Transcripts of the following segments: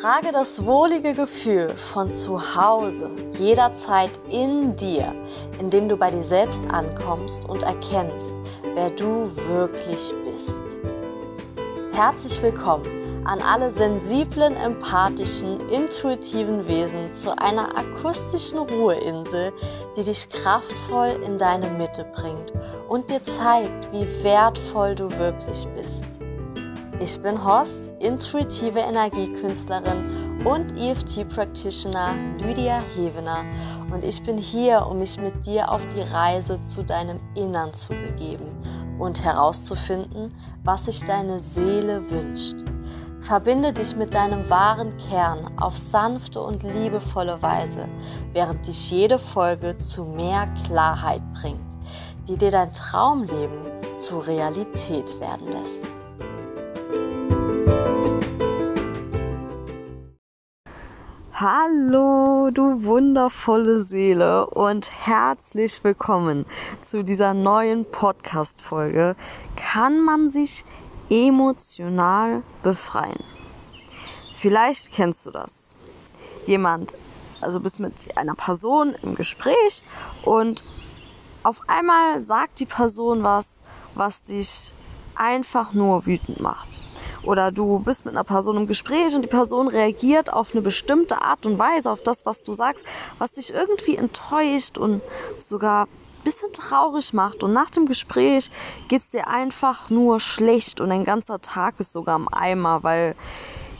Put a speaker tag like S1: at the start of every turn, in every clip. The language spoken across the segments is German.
S1: Trage das wohlige Gefühl von zu Hause jederzeit in dir, indem du bei dir selbst ankommst und erkennst, wer du wirklich bist. Herzlich willkommen an alle sensiblen, empathischen, intuitiven Wesen zu einer akustischen Ruheinsel, die dich kraftvoll in deine Mitte bringt und dir zeigt, wie wertvoll du wirklich bist. Ich bin Horst, intuitive Energiekünstlerin und EFT-Practitioner Lydia Hevener und ich bin hier, um mich mit dir auf die Reise zu deinem Innern zu begeben und herauszufinden, was sich deine Seele wünscht. Verbinde dich mit deinem wahren Kern auf sanfte und liebevolle Weise, während dich jede Folge zu mehr Klarheit bringt, die dir dein Traumleben zur Realität werden lässt. Hallo, du wundervolle Seele und herzlich willkommen zu dieser neuen Podcast-Folge. Kann man sich emotional befreien? Vielleicht kennst du das. Jemand, also bist mit einer Person im Gespräch und auf einmal sagt die Person was, was dich einfach nur wütend macht oder du bist mit einer Person im Gespräch und die Person reagiert auf eine bestimmte Art und Weise auf das, was du sagst, was dich irgendwie enttäuscht und sogar ein bisschen traurig macht. Und nach dem Gespräch geht es dir einfach nur schlecht und dein ganzer Tag ist sogar im Eimer, weil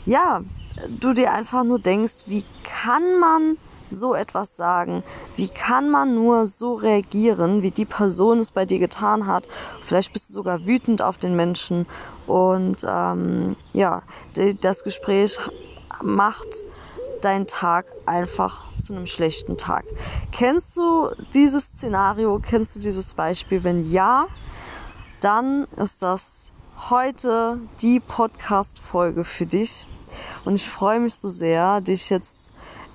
S1: ja, du dir einfach nur denkst, wie kann man so etwas sagen? Wie kann man nur so reagieren, wie die Person es bei dir getan hat? Vielleicht bist du sogar wütend auf den Menschen und ähm, ja, das Gespräch macht deinen Tag einfach zu einem schlechten Tag. Kennst du dieses Szenario? Kennst du dieses Beispiel? Wenn ja, dann ist das heute die Podcast-Folge für dich. Und ich freue mich so sehr, dich jetzt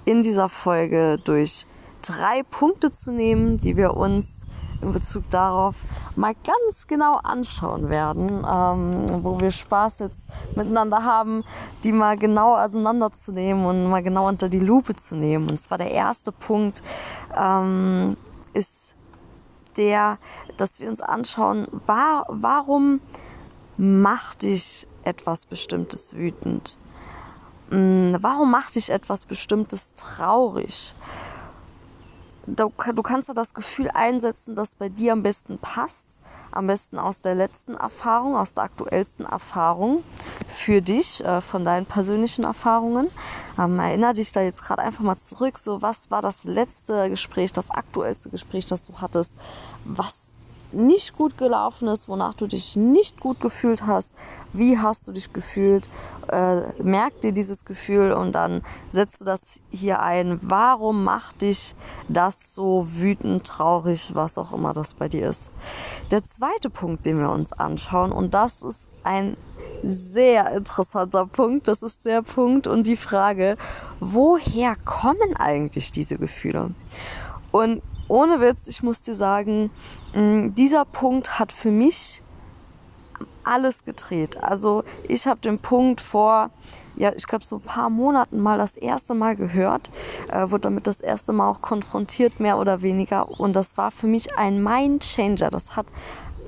S1: in dieser Folge durch drei Punkte zu nehmen, die wir uns in Bezug darauf mal ganz genau anschauen werden, ähm, wo wir Spaß jetzt miteinander haben, die mal genau auseinanderzunehmen und mal genau unter die Lupe zu nehmen. Und zwar der erste Punkt ähm, ist der, dass wir uns anschauen, war, warum macht dich etwas Bestimmtes wütend? Hm, warum macht dich etwas Bestimmtes traurig? Du, du kannst da das Gefühl einsetzen, das bei dir am besten passt, am besten aus der letzten Erfahrung, aus der aktuellsten Erfahrung für dich, äh, von deinen persönlichen Erfahrungen. Ähm, erinnere dich da jetzt gerade einfach mal zurück, so was war das letzte Gespräch, das aktuellste Gespräch, das du hattest? Was nicht gut gelaufen ist, wonach du dich nicht gut gefühlt hast, wie hast du dich gefühlt, äh, merk dir dieses Gefühl und dann setzt du das hier ein. Warum macht dich das so wütend, traurig, was auch immer das bei dir ist? Der zweite Punkt, den wir uns anschauen, und das ist ein sehr interessanter Punkt, das ist der Punkt und die Frage, woher kommen eigentlich diese Gefühle? Und ohne Witz, ich muss dir sagen, mm, dieser Punkt hat für mich alles gedreht. Also ich habe den Punkt vor, ja, ich glaube so ein paar Monaten mal das erste Mal gehört, äh, wurde damit das erste Mal auch konfrontiert, mehr oder weniger. Und das war für mich ein Mind Changer. Das hat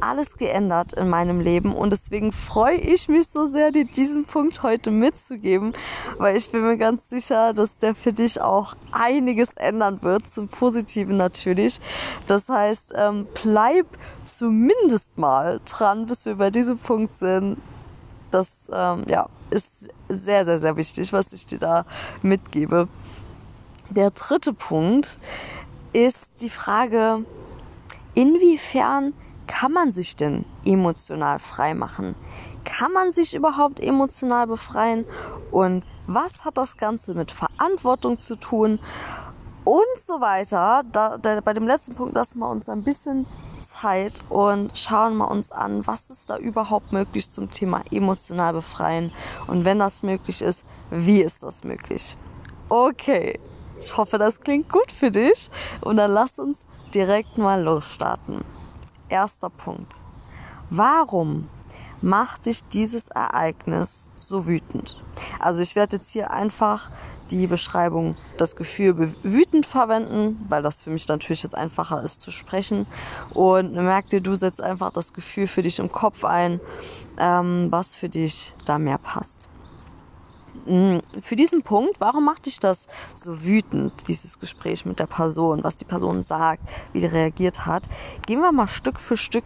S1: alles geändert in meinem Leben und deswegen freue ich mich so sehr, dir diesen Punkt heute mitzugeben, weil ich bin mir ganz sicher, dass der für dich auch einiges ändern wird, zum Positiven natürlich. Das heißt, ähm, bleib zumindest mal dran, bis wir bei diesem Punkt sind. Das ähm, ja, ist sehr, sehr, sehr wichtig, was ich dir da mitgebe. Der dritte Punkt ist die Frage, inwiefern kann man sich denn emotional frei machen? Kann man sich überhaupt emotional befreien? Und was hat das Ganze mit Verantwortung zu tun? Und so weiter. Da, da, bei dem letzten Punkt lassen wir uns ein bisschen Zeit und schauen wir uns an, was ist da überhaupt möglich zum Thema emotional befreien. Und wenn das möglich ist, wie ist das möglich? Okay, ich hoffe, das klingt gut für dich. Und dann lass uns direkt mal losstarten. Erster Punkt. Warum macht dich dieses Ereignis so wütend? Also ich werde jetzt hier einfach die Beschreibung das Gefühl wütend verwenden, weil das für mich natürlich jetzt einfacher ist zu sprechen. Und merk dir, du setzt einfach das Gefühl für dich im Kopf ein, ähm, was für dich da mehr passt. Mm, für diesen Punkt, warum macht dich das so wütend, dieses Gespräch mit der Person, was die Person sagt, wie die reagiert hat? Gehen wir mal Stück für Stück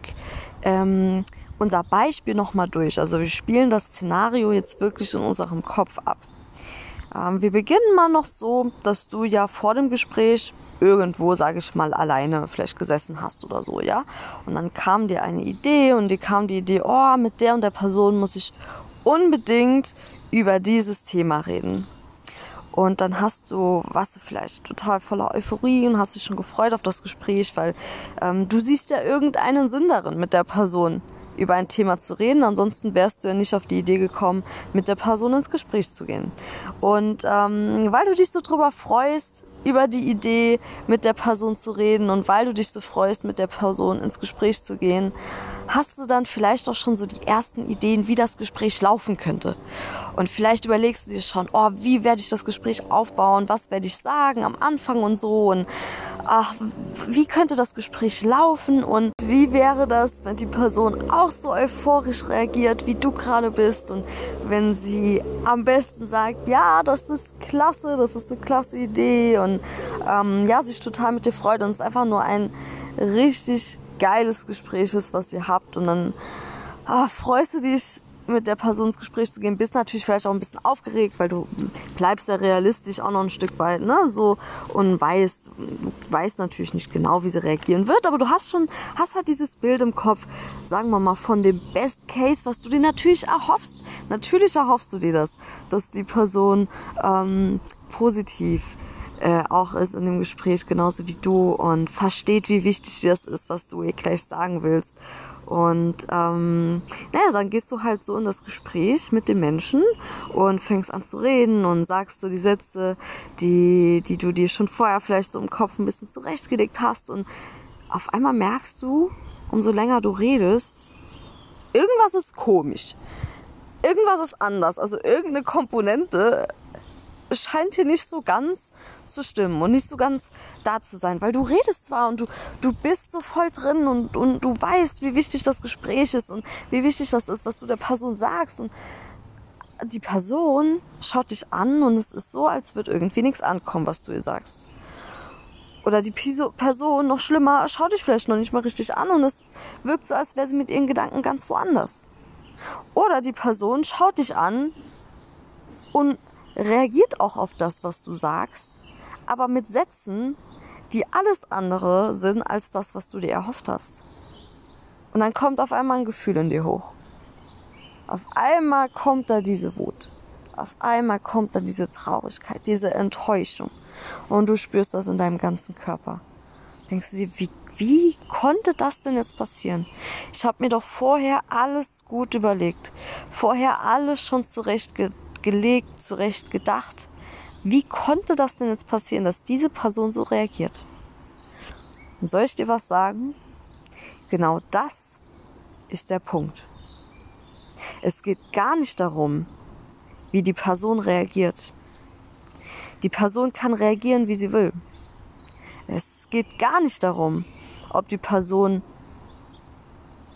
S1: ähm, unser Beispiel nochmal durch. Also wir spielen das Szenario jetzt wirklich in unserem Kopf ab. Ähm, wir beginnen mal noch so, dass du ja vor dem Gespräch irgendwo, sage ich mal, alleine vielleicht gesessen hast oder so, ja. Und dann kam dir eine Idee und dir kam die Idee, oh, mit der und der Person muss ich unbedingt über dieses Thema reden. Und dann hast du, warst du vielleicht total voller Euphorie und hast dich schon gefreut auf das Gespräch, weil ähm, du siehst ja irgendeinen Sinn darin, mit der Person über ein Thema zu reden. Ansonsten wärst du ja nicht auf die Idee gekommen, mit der Person ins Gespräch zu gehen. Und ähm, weil du dich so drüber freust, über die Idee, mit der Person zu reden und weil du dich so freust, mit der Person ins Gespräch zu gehen, hast du dann vielleicht auch schon so die ersten Ideen, wie das Gespräch laufen könnte. Und vielleicht überlegst du dir schon, oh, wie werde ich das Gespräch aufbauen, was werde ich sagen am Anfang und so? Und ach, wie könnte das Gespräch laufen? Und wie wäre das, wenn die Person auch so euphorisch reagiert, wie du gerade bist? Und wenn sie am besten sagt, ja, das ist klasse, das ist eine klasse Idee. Und ähm, ja, sich total mit dir freut und es ist einfach nur ein richtig geiles Gespräch ist, was ihr habt. Und dann ah, freust du dich mit der Person ins Gespräch zu gehen, bist natürlich vielleicht auch ein bisschen aufgeregt, weil du bleibst ja realistisch auch noch ein Stück weit, ne, so. Und weißt, weißt natürlich nicht genau, wie sie reagieren wird, aber du hast schon, hast halt dieses Bild im Kopf, sagen wir mal, von dem Best Case, was du dir natürlich erhoffst. Natürlich erhoffst du dir das, dass die Person ähm, positiv äh, auch ist in dem Gespräch genauso wie du und versteht, wie wichtig das ist, was du ihr gleich sagen willst. Und ähm, naja, dann gehst du halt so in das Gespräch mit dem Menschen und fängst an zu reden und sagst so die Sätze, die, die du dir schon vorher vielleicht so im Kopf ein bisschen zurechtgelegt hast. Und auf einmal merkst du, umso länger du redest, irgendwas ist komisch. Irgendwas ist anders. Also irgendeine Komponente scheint hier nicht so ganz zu stimmen und nicht so ganz da zu sein, weil du redest zwar und du, du bist so voll drin und, und du weißt, wie wichtig das Gespräch ist und wie wichtig das ist, was du der Person sagst und die Person schaut dich an und es ist so, als würde irgendwie nichts ankommen, was du ihr sagst. Oder die Person, noch schlimmer, schaut dich vielleicht noch nicht mal richtig an und es wirkt so, als wäre sie mit ihren Gedanken ganz woanders. Oder die Person schaut dich an und reagiert auch auf das, was du sagst, aber mit Sätzen, die alles andere sind als das, was du dir erhofft hast. Und dann kommt auf einmal ein Gefühl in dir hoch. Auf einmal kommt da diese Wut. Auf einmal kommt da diese Traurigkeit, diese Enttäuschung. Und du spürst das in deinem ganzen Körper. Denkst du dir, wie, wie konnte das denn jetzt passieren? Ich habe mir doch vorher alles gut überlegt. Vorher alles schon zurechtgelegt, zurecht gedacht. Wie konnte das denn jetzt passieren, dass diese Person so reagiert? Und soll ich dir was sagen? Genau das ist der Punkt. Es geht gar nicht darum, wie die Person reagiert. Die Person kann reagieren, wie sie will. Es geht gar nicht darum, ob die Person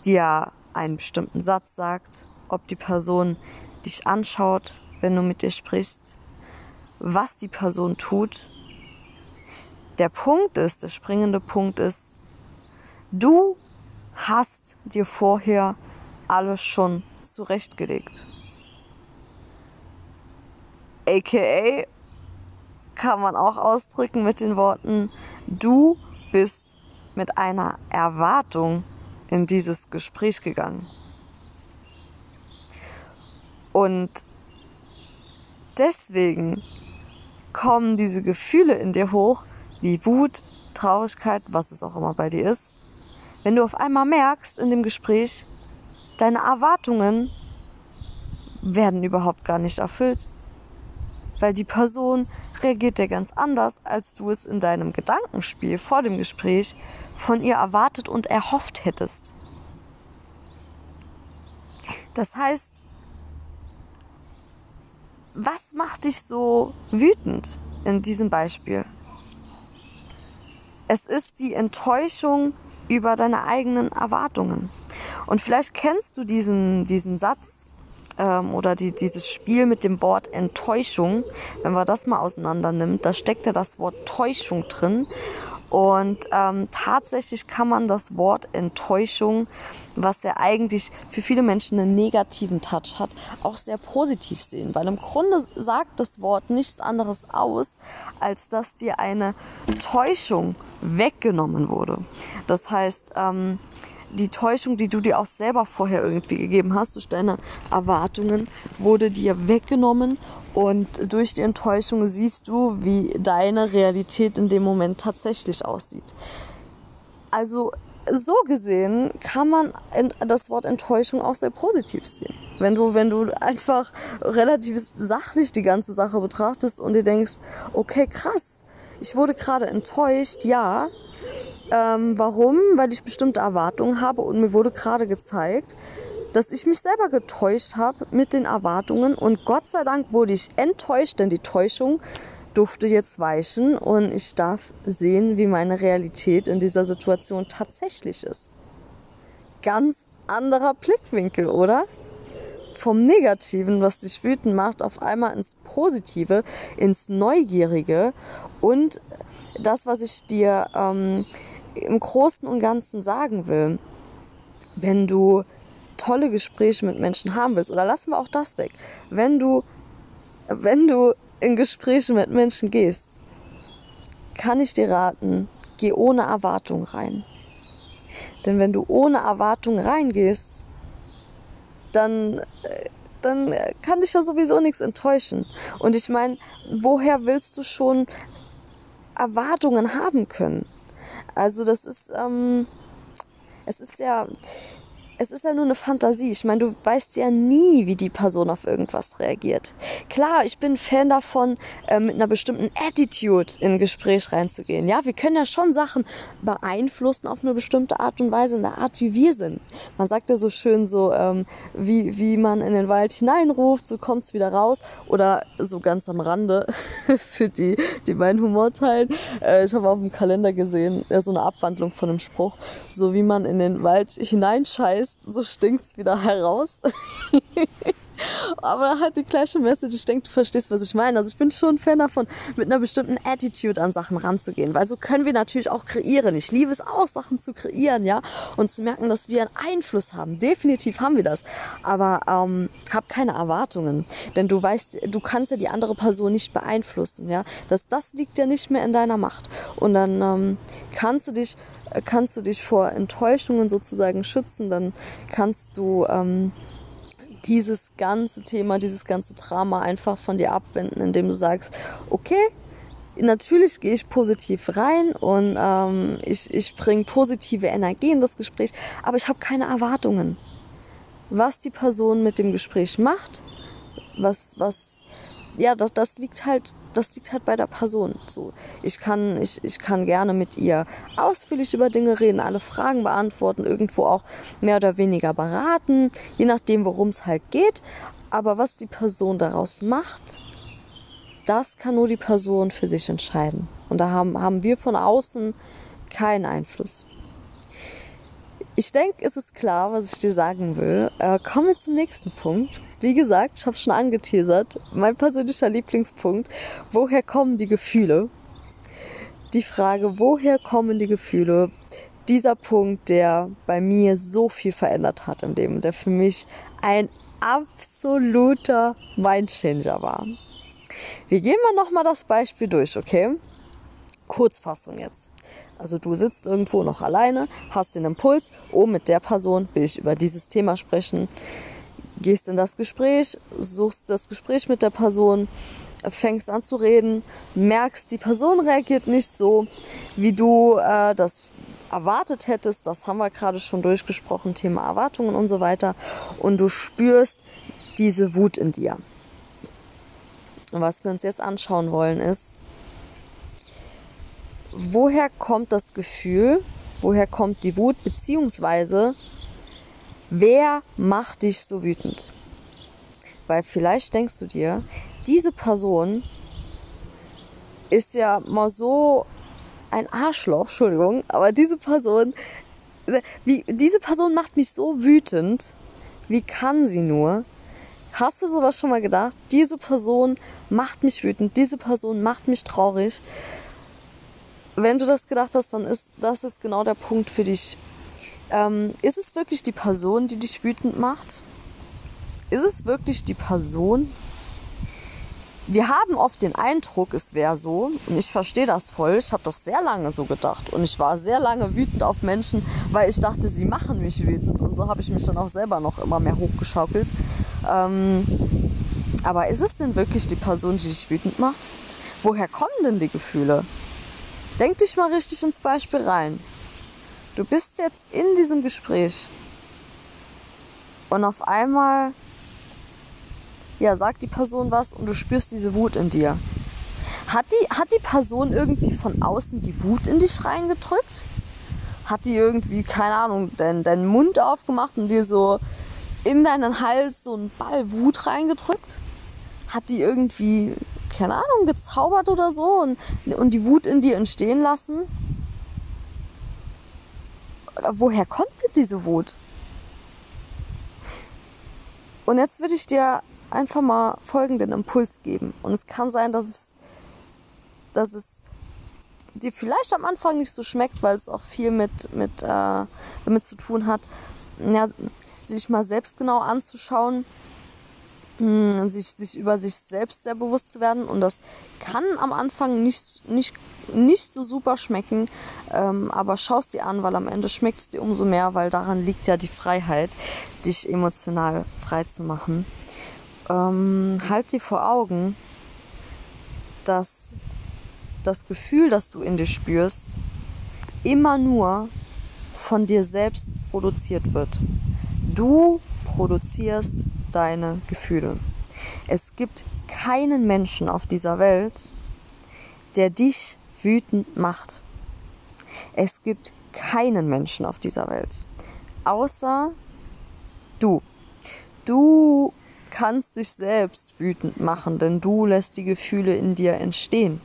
S1: dir einen bestimmten Satz sagt, ob die Person dich anschaut, wenn du mit ihr sprichst, was die Person tut. Der Punkt ist, der springende Punkt ist, du hast dir vorher alles schon zurechtgelegt. AKA kann man auch ausdrücken mit den Worten, du bist mit einer Erwartung in dieses Gespräch gegangen. Und deswegen kommen diese Gefühle in dir hoch, wie Wut, Traurigkeit, was es auch immer bei dir ist. Wenn du auf einmal merkst in dem Gespräch, deine Erwartungen werden überhaupt gar nicht erfüllt. Weil die Person reagiert dir ganz anders, als du es in deinem Gedankenspiel vor dem Gespräch von ihr erwartet und erhofft hättest. Das heißt, was macht dich so wütend in diesem Beispiel? Es ist die Enttäuschung über deine eigenen Erwartungen. Und vielleicht kennst du diesen, diesen Satz ähm, oder die, dieses Spiel mit dem Wort Enttäuschung. Wenn man das mal auseinander nimmt, da steckt ja das Wort Täuschung drin. Und ähm, tatsächlich kann man das Wort Enttäuschung, was ja eigentlich für viele Menschen einen negativen Touch hat, auch sehr positiv sehen. Weil im Grunde sagt das Wort nichts anderes aus, als dass dir eine Täuschung weggenommen wurde. Das heißt, ähm, die Täuschung, die du dir auch selber vorher irgendwie gegeben hast, durch deine Erwartungen, wurde dir weggenommen und durch die Enttäuschung siehst du, wie deine Realität in dem Moment tatsächlich aussieht. Also so gesehen kann man das Wort Enttäuschung auch sehr positiv sehen. Wenn du, wenn du einfach relativ sachlich die ganze Sache betrachtest und dir denkst, okay, krass, ich wurde gerade enttäuscht, ja. Ähm, warum? Weil ich bestimmte Erwartungen habe und mir wurde gerade gezeigt, dass ich mich selber getäuscht habe mit den Erwartungen und Gott sei Dank wurde ich enttäuscht, denn die Täuschung durfte jetzt weichen und ich darf sehen, wie meine Realität in dieser Situation tatsächlich ist. Ganz anderer Blickwinkel, oder? Vom Negativen, was dich wütend macht, auf einmal ins Positive, ins Neugierige und das, was ich dir ähm, im Großen und Ganzen sagen will. Wenn du tolle Gespräche mit Menschen haben willst, oder lassen wir auch das weg, wenn du, wenn du in Gespräche mit Menschen gehst, kann ich dir raten, geh ohne Erwartung rein. Denn wenn du ohne Erwartung reingehst, dann, dann kann dich ja sowieso nichts enttäuschen. Und ich meine, woher willst du schon Erwartungen haben können? Also das ist, ähm, es ist ja, es ist ja nur eine Fantasie. Ich meine, du weißt ja nie, wie die Person auf irgendwas reagiert. Klar, ich bin Fan davon, äh, mit einer bestimmten Attitude in ein Gespräch reinzugehen. Ja, wir können ja schon Sachen beeinflussen auf eine bestimmte Art und Weise, in der Art, wie wir sind. Man sagt ja so schön so, ähm, wie, wie man in den Wald hineinruft, so kommt's wieder raus. Oder so ganz am Rande, für die, die meinen Humor teilen. Äh, ich habe auf dem Kalender gesehen, ja, so eine Abwandlung von einem Spruch, so wie man in den Wald hineinscheißt, heißt, so stinkt's wieder heraus. Aber hat die gleiche Message. Ich denke, du verstehst, was ich meine. Also ich bin schon ein Fan davon, mit einer bestimmten Attitude an Sachen ranzugehen. Weil so können wir natürlich auch kreieren. Ich liebe es auch, Sachen zu kreieren, ja. Und zu merken, dass wir einen Einfluss haben. Definitiv haben wir das. Aber ähm, hab keine Erwartungen. Denn du weißt, du kannst ja die andere Person nicht beeinflussen, ja. Das, das liegt ja nicht mehr in deiner Macht. Und dann ähm, kannst du dich kannst du dich vor Enttäuschungen sozusagen schützen, dann kannst du ähm, dieses ganze Thema, dieses ganze Drama einfach von dir abwenden, indem du sagst, okay, natürlich gehe ich positiv rein und ähm, ich, ich bringe positive Energie in das Gespräch, aber ich habe keine Erwartungen. Was die Person mit dem Gespräch macht, was, was ja, das, das liegt halt, das liegt halt bei der Person. So, ich kann, ich, ich kann gerne mit ihr ausführlich über Dinge reden, alle Fragen beantworten, irgendwo auch mehr oder weniger beraten, je nachdem, worum es halt geht. Aber was die Person daraus macht, das kann nur die Person für sich entscheiden. Und da haben, haben wir von außen keinen Einfluss. Ich denke, es ist klar, was ich dir sagen will. Äh, kommen wir zum nächsten Punkt. Wie gesagt, ich habe schon angeteasert, mein persönlicher Lieblingspunkt, woher kommen die Gefühle? Die Frage, woher kommen die Gefühle? Dieser Punkt, der bei mir so viel verändert hat im Leben, der für mich ein absoluter Mindchanger war. Wir gehen mal nochmal das Beispiel durch, okay? Kurzfassung jetzt. Also du sitzt irgendwo noch alleine, hast den Impuls, oh, mit der Person will ich über dieses Thema sprechen. Gehst in das Gespräch, suchst das Gespräch mit der Person, fängst an zu reden, merkst, die Person reagiert nicht so, wie du äh, das erwartet hättest. Das haben wir gerade schon durchgesprochen, Thema Erwartungen und so weiter. Und du spürst diese Wut in dir. Und was wir uns jetzt anschauen wollen ist, woher kommt das Gefühl, woher kommt die Wut, beziehungsweise Wer macht dich so wütend? Weil vielleicht denkst du dir, diese Person ist ja mal so ein Arschloch, Entschuldigung, aber diese Person, wie, diese Person macht mich so wütend. Wie kann sie nur? Hast du sowas schon mal gedacht? Diese Person macht mich wütend, diese Person macht mich traurig. Wenn du das gedacht hast, dann ist das jetzt genau der Punkt für dich. Ähm, ist es wirklich die Person, die dich wütend macht? Ist es wirklich die Person, wir haben oft den Eindruck, es wäre so, und ich verstehe das voll, ich habe das sehr lange so gedacht und ich war sehr lange wütend auf Menschen, weil ich dachte, sie machen mich wütend und so habe ich mich dann auch selber noch immer mehr hochgeschaukelt. Ähm, aber ist es denn wirklich die Person, die dich wütend macht? Woher kommen denn die Gefühle? Denk dich mal richtig ins Beispiel rein. Du bist jetzt in diesem Gespräch und auf einmal ja, sagt die Person was und du spürst diese Wut in dir. Hat die, hat die Person irgendwie von außen die Wut in dich reingedrückt? Hat die irgendwie, keine Ahnung, deinen, deinen Mund aufgemacht und dir so in deinen Hals so einen Ball Wut reingedrückt? Hat die irgendwie, keine Ahnung, gezaubert oder so und, und die Wut in dir entstehen lassen? Oder woher kommt diese Wut? Und jetzt würde ich dir einfach mal folgenden Impuls geben. Und es kann sein, dass es, dass es dir vielleicht am Anfang nicht so schmeckt, weil es auch viel mit, mit, äh, damit zu tun hat, ja, sich mal selbst genau anzuschauen, mh, hm, sich, sich über sich selbst sehr bewusst zu werden. Und das kann am Anfang nicht, nicht, nicht so super schmecken, ähm, aber schaust dir an, weil am Ende schmeckt es dir umso mehr, weil daran liegt ja die Freiheit, dich emotional frei zu machen ähm, halt dir vor Augen, dass das Gefühl, das du in dir spürst, immer nur von dir selbst produziert wird. Du produzierst deine Gefühle. Es gibt keinen Menschen auf dieser Welt, der dich wütend macht. Es gibt keinen Menschen auf dieser Welt, außer du. Du kannst dich selbst wütend machen, denn du lässt die Gefühle in dir entstehen.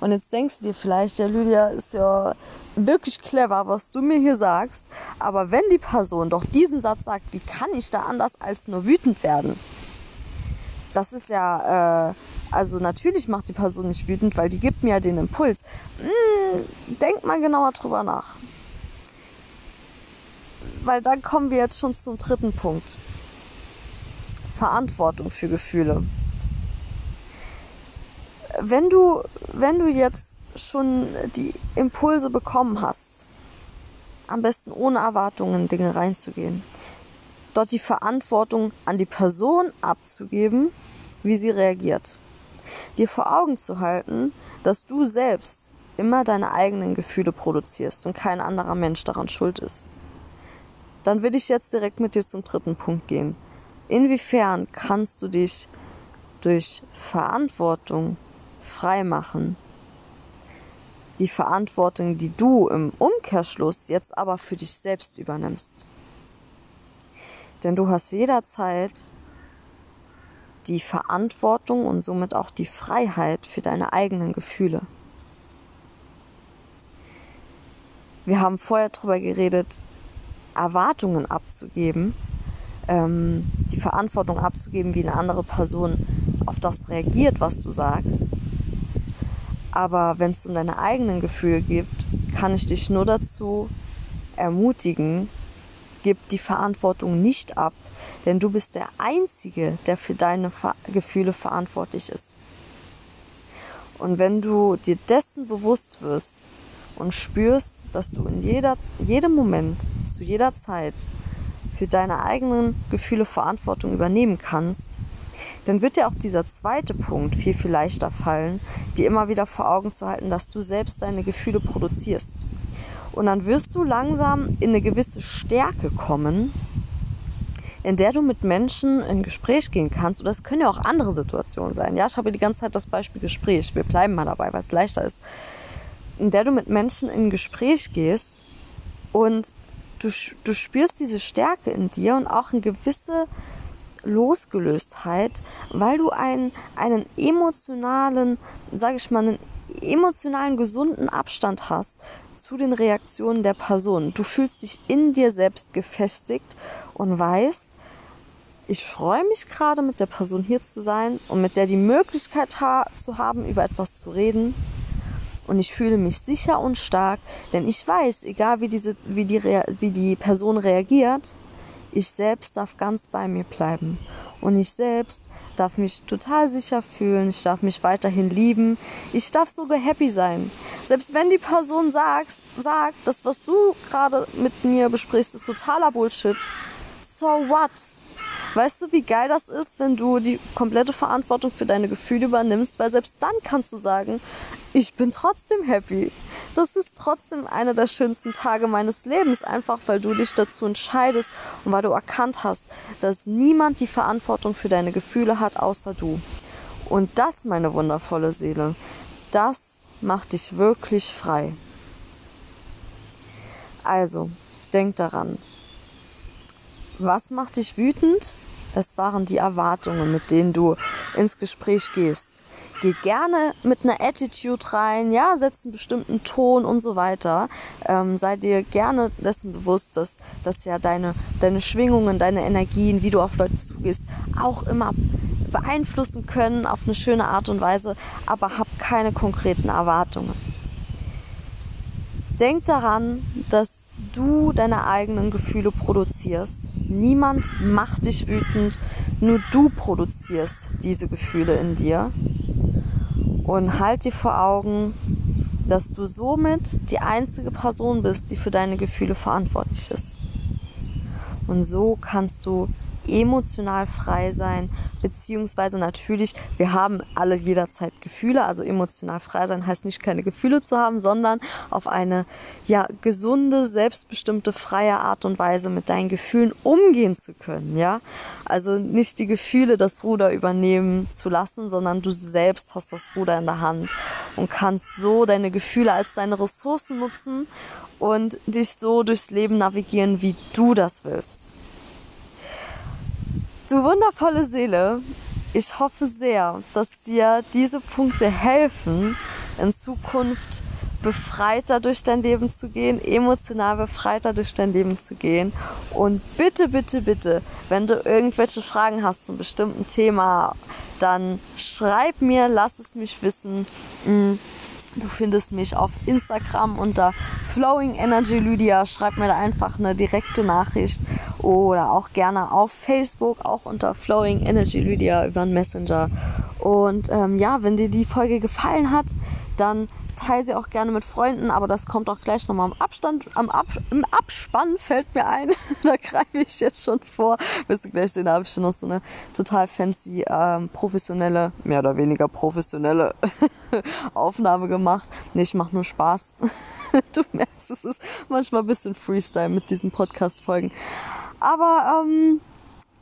S1: Und jetzt denkst du dir vielleicht, ja, Lydia ist ja wirklich clever, was du mir hier sagst, aber wenn die Person doch diesen Satz sagt, wie kann ich da anders als nur wütend werden? Das ist ja, äh, also natürlich macht die Person mich wütend, weil die gibt mir ja den Impuls. Hm, denk mal genauer drüber nach. Weil dann kommen wir jetzt schon zum dritten Punkt. Verantwortung für Gefühle. Wenn du, wenn du jetzt schon die Impulse bekommen hast, am besten ohne Erwartungen in Dinge reinzugehen, dort die Verantwortung an die Person abzugeben, wie sie reagiert. Dir vor Augen zu halten, dass du selbst immer deine eigenen Gefühle produzierst und kein anderer Mensch daran schuld ist. Dann will ich jetzt direkt mit dir zum dritten Punkt gehen. Inwiefern kannst du dich durch Verantwortung freimachen? Die Verantwortung, die du im Umkehrschluss jetzt aber für dich selbst übernimmst. Denn du hast jederzeit die Verantwortung und somit auch die Freiheit für deine eigenen Gefühle. Wir haben vorher darüber geredet, Erwartungen abzugeben ähm, die Verantwortung abzugeben, wie eine andere Person auf das reagiert, was du sagst. Aber wenn es um deine eigenen Gefühle geht, kann ich dich nur dazu ermutigen, gib die Verantwortung nicht ab, denn du bist der Einzige, der für deine Ver Gefühle verantwortlich ist. Und wenn du dir dessen bewusst wirst und spürst, dass du in jeder, jedem Moment, zu jeder Zeit für deine eigenen Gefühle Verantwortung übernehmen kannst, dann wird dir auch dieser zweite Punkt viel, viel leichter fallen, dir immer wieder vor Augen zu halten, dass du selbst deine Gefühle produzierst. Und dann wirst du langsam in eine gewisse Stärke kommen, in der du mit Menschen in Gespräch gehen kannst. Und das können ja auch andere Situationen sein. Ja, ich habe die ganze Zeit das Beispiel Gespräch. Wir bleiben mal dabei, weil es leichter ist. In der du mit Menschen in Gespräch gehst und du, du spürst diese Stärke in dir und auch eine gewisse Losgelöstheit, weil du einen, einen emotionalen, sage ich mal, einen emotionalen, gesunden Abstand hast zu den Reaktionen der Person. Du fühlst dich in dir selbst gefestigt und weißt, ich freue mich gerade mit der Person hier zu sein und mit der die Möglichkeit ha zu haben, über etwas zu reden. Und ich fühle mich sicher und stark, denn ich weiß, egal wie, diese, wie, die, wie die Person reagiert, ich selbst darf ganz bei mir bleiben. Und ich selbst darf mich total sicher fühlen. Ich darf mich weiterhin lieben. Ich darf sogar happy sein. Selbst wenn die Person sagt, sagt das, was du gerade mit mir besprichst, ist totaler Bullshit. So what? Weißt du, wie geil das ist, wenn du die komplette Verantwortung für deine Gefühle übernimmst? Weil selbst dann kannst du sagen, ich bin trotzdem happy. Das ist trotzdem einer der schönsten Tage meines Lebens, einfach weil du dich dazu entscheidest und weil du erkannt hast, dass niemand die Verantwortung für deine Gefühle hat, außer du. Und das, meine wundervolle Seele, das macht dich wirklich frei. Also, denk daran, was macht dich wütend? Es waren die Erwartungen, mit denen du ins Gespräch gehst. Geh gerne mit einer Attitude rein, ja, setz einen bestimmten Ton und so weiter. Ähm, sei dir gerne dessen bewusst, dass, dass ja deine, deine Schwingungen, deine Energien, wie du auf Leute zugehst, auch immer beeinflussen können auf eine schöne Art und Weise, aber hab keine konkreten Erwartungen. Denk daran, dass du deine eigenen Gefühle produzierst. Niemand macht dich wütend, nur du produzierst diese Gefühle in dir. Und halt dir vor Augen, dass du somit die einzige Person bist, die für deine Gefühle verantwortlich ist. Und so kannst du emotional frei sein, beziehungsweise natürlich, wir haben alle jederzeit Gefühle, also emotional frei sein heißt nicht keine Gefühle zu haben, sondern auf eine ja gesunde, selbstbestimmte, freie Art und Weise mit deinen Gefühlen umgehen zu können, ja? Also nicht die Gefühle das Ruder übernehmen zu lassen, sondern du selbst hast das Ruder in der Hand und kannst so deine Gefühle als deine Ressourcen nutzen und dich so durchs Leben navigieren, wie du das willst. Du wundervolle Seele, ich hoffe sehr, dass dir diese Punkte helfen, in Zukunft befreiter durch dein Leben zu gehen, emotional befreiter durch dein Leben zu gehen. Und bitte, bitte, bitte, wenn du irgendwelche Fragen hast zum bestimmten Thema, dann schreib mir, lass es mich wissen. Du findest mich auf Instagram unter Flowing Energy Lydia. Schreib mir da einfach eine direkte Nachricht oder auch gerne auf Facebook, auch unter Flowing Energy Lydia über einen Messenger. Und ähm, ja, wenn dir die Folge gefallen hat, dann teile sie auch gerne mit Freunden, aber das kommt auch gleich nochmal am Abstand, am Ab, im Abspann fällt mir ein. da greife ich jetzt schon vor. Wirst du gleich sehen, da habe ich schon noch so eine total fancy, ähm, professionelle, mehr oder weniger professionelle Aufnahme gemacht. Nee, ich mache nur Spaß. du merkst, es ist manchmal ein bisschen Freestyle mit diesen Podcast-Folgen. Aber ähm,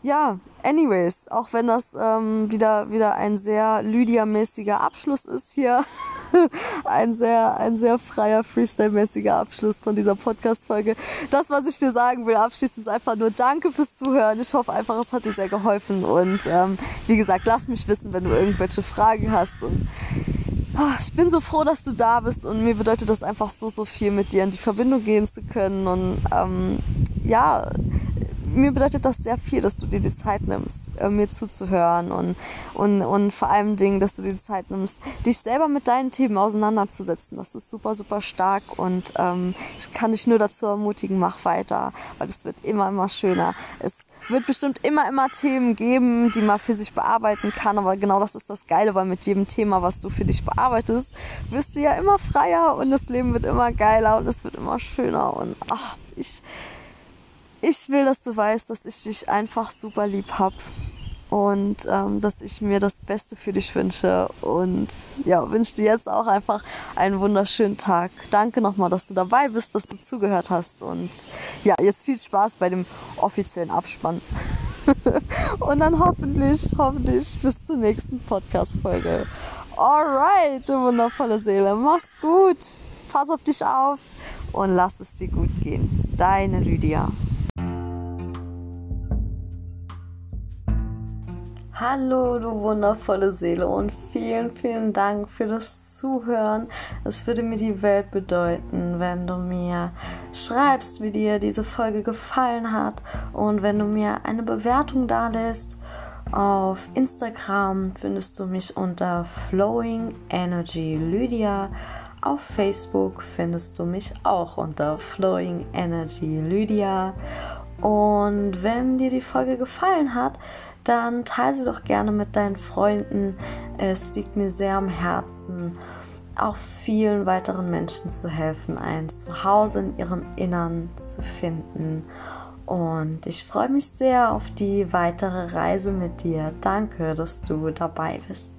S1: ja, anyways, auch wenn das ähm, wieder, wieder ein sehr Lydia-mäßiger Abschluss ist hier, ein sehr, ein sehr freier, Freestyle-mäßiger Abschluss von dieser Podcast-Folge. Das, was ich dir sagen will, abschließend ist einfach nur Danke fürs Zuhören. Ich hoffe einfach, es hat dir sehr geholfen und ähm, wie gesagt, lass mich wissen, wenn du irgendwelche Fragen hast und ah, ich bin so froh, dass du da bist und mir bedeutet das einfach so, so viel mit dir in die Verbindung gehen zu können und ähm, ja, mir bedeutet das sehr viel, dass du dir die Zeit nimmst, äh, mir zuzuhören und, und, und vor allem Dingen, dass du dir die Zeit nimmst, dich selber mit deinen Themen auseinanderzusetzen. Das ist super, super stark und ähm, ich kann dich nur dazu ermutigen, mach weiter, weil es wird immer, immer schöner. Es wird bestimmt immer, immer Themen geben, die man für sich bearbeiten kann, aber genau das ist das Geile, weil mit jedem Thema, was du für dich bearbeitest, wirst du ja immer freier und das Leben wird immer geiler und es wird immer schöner und ach, ich ich will, dass du weißt, dass ich dich einfach super lieb hab und ähm, dass ich mir das Beste für dich wünsche und ja, wünsche dir jetzt auch einfach einen wunderschönen Tag. Danke nochmal, dass du dabei bist, dass du zugehört hast und ja, jetzt viel Spaß bei dem offiziellen Abspann. und dann hoffentlich, hoffentlich bis zur nächsten Podcast-Folge. Alright, du wundervolle Seele, mach's gut. pass auf dich auf und lass es dir gut gehen. Deine Lydia. Hallo, du wundervolle Seele und vielen, vielen Dank für das Zuhören. Es würde mir die Welt bedeuten, wenn du mir schreibst, wie dir diese Folge gefallen hat und wenn du mir eine Bewertung da lässt. Auf Instagram findest du mich unter Flowing Energy Lydia. Auf Facebook findest du mich auch unter Flowing Energy Lydia. Und wenn dir die Folge gefallen hat, dann teile sie doch gerne mit deinen Freunden. Es liegt mir sehr am Herzen, auch vielen weiteren Menschen zu helfen, ein Zuhause in ihrem Innern zu finden. Und ich freue mich sehr auf die weitere Reise mit dir. Danke, dass du dabei bist.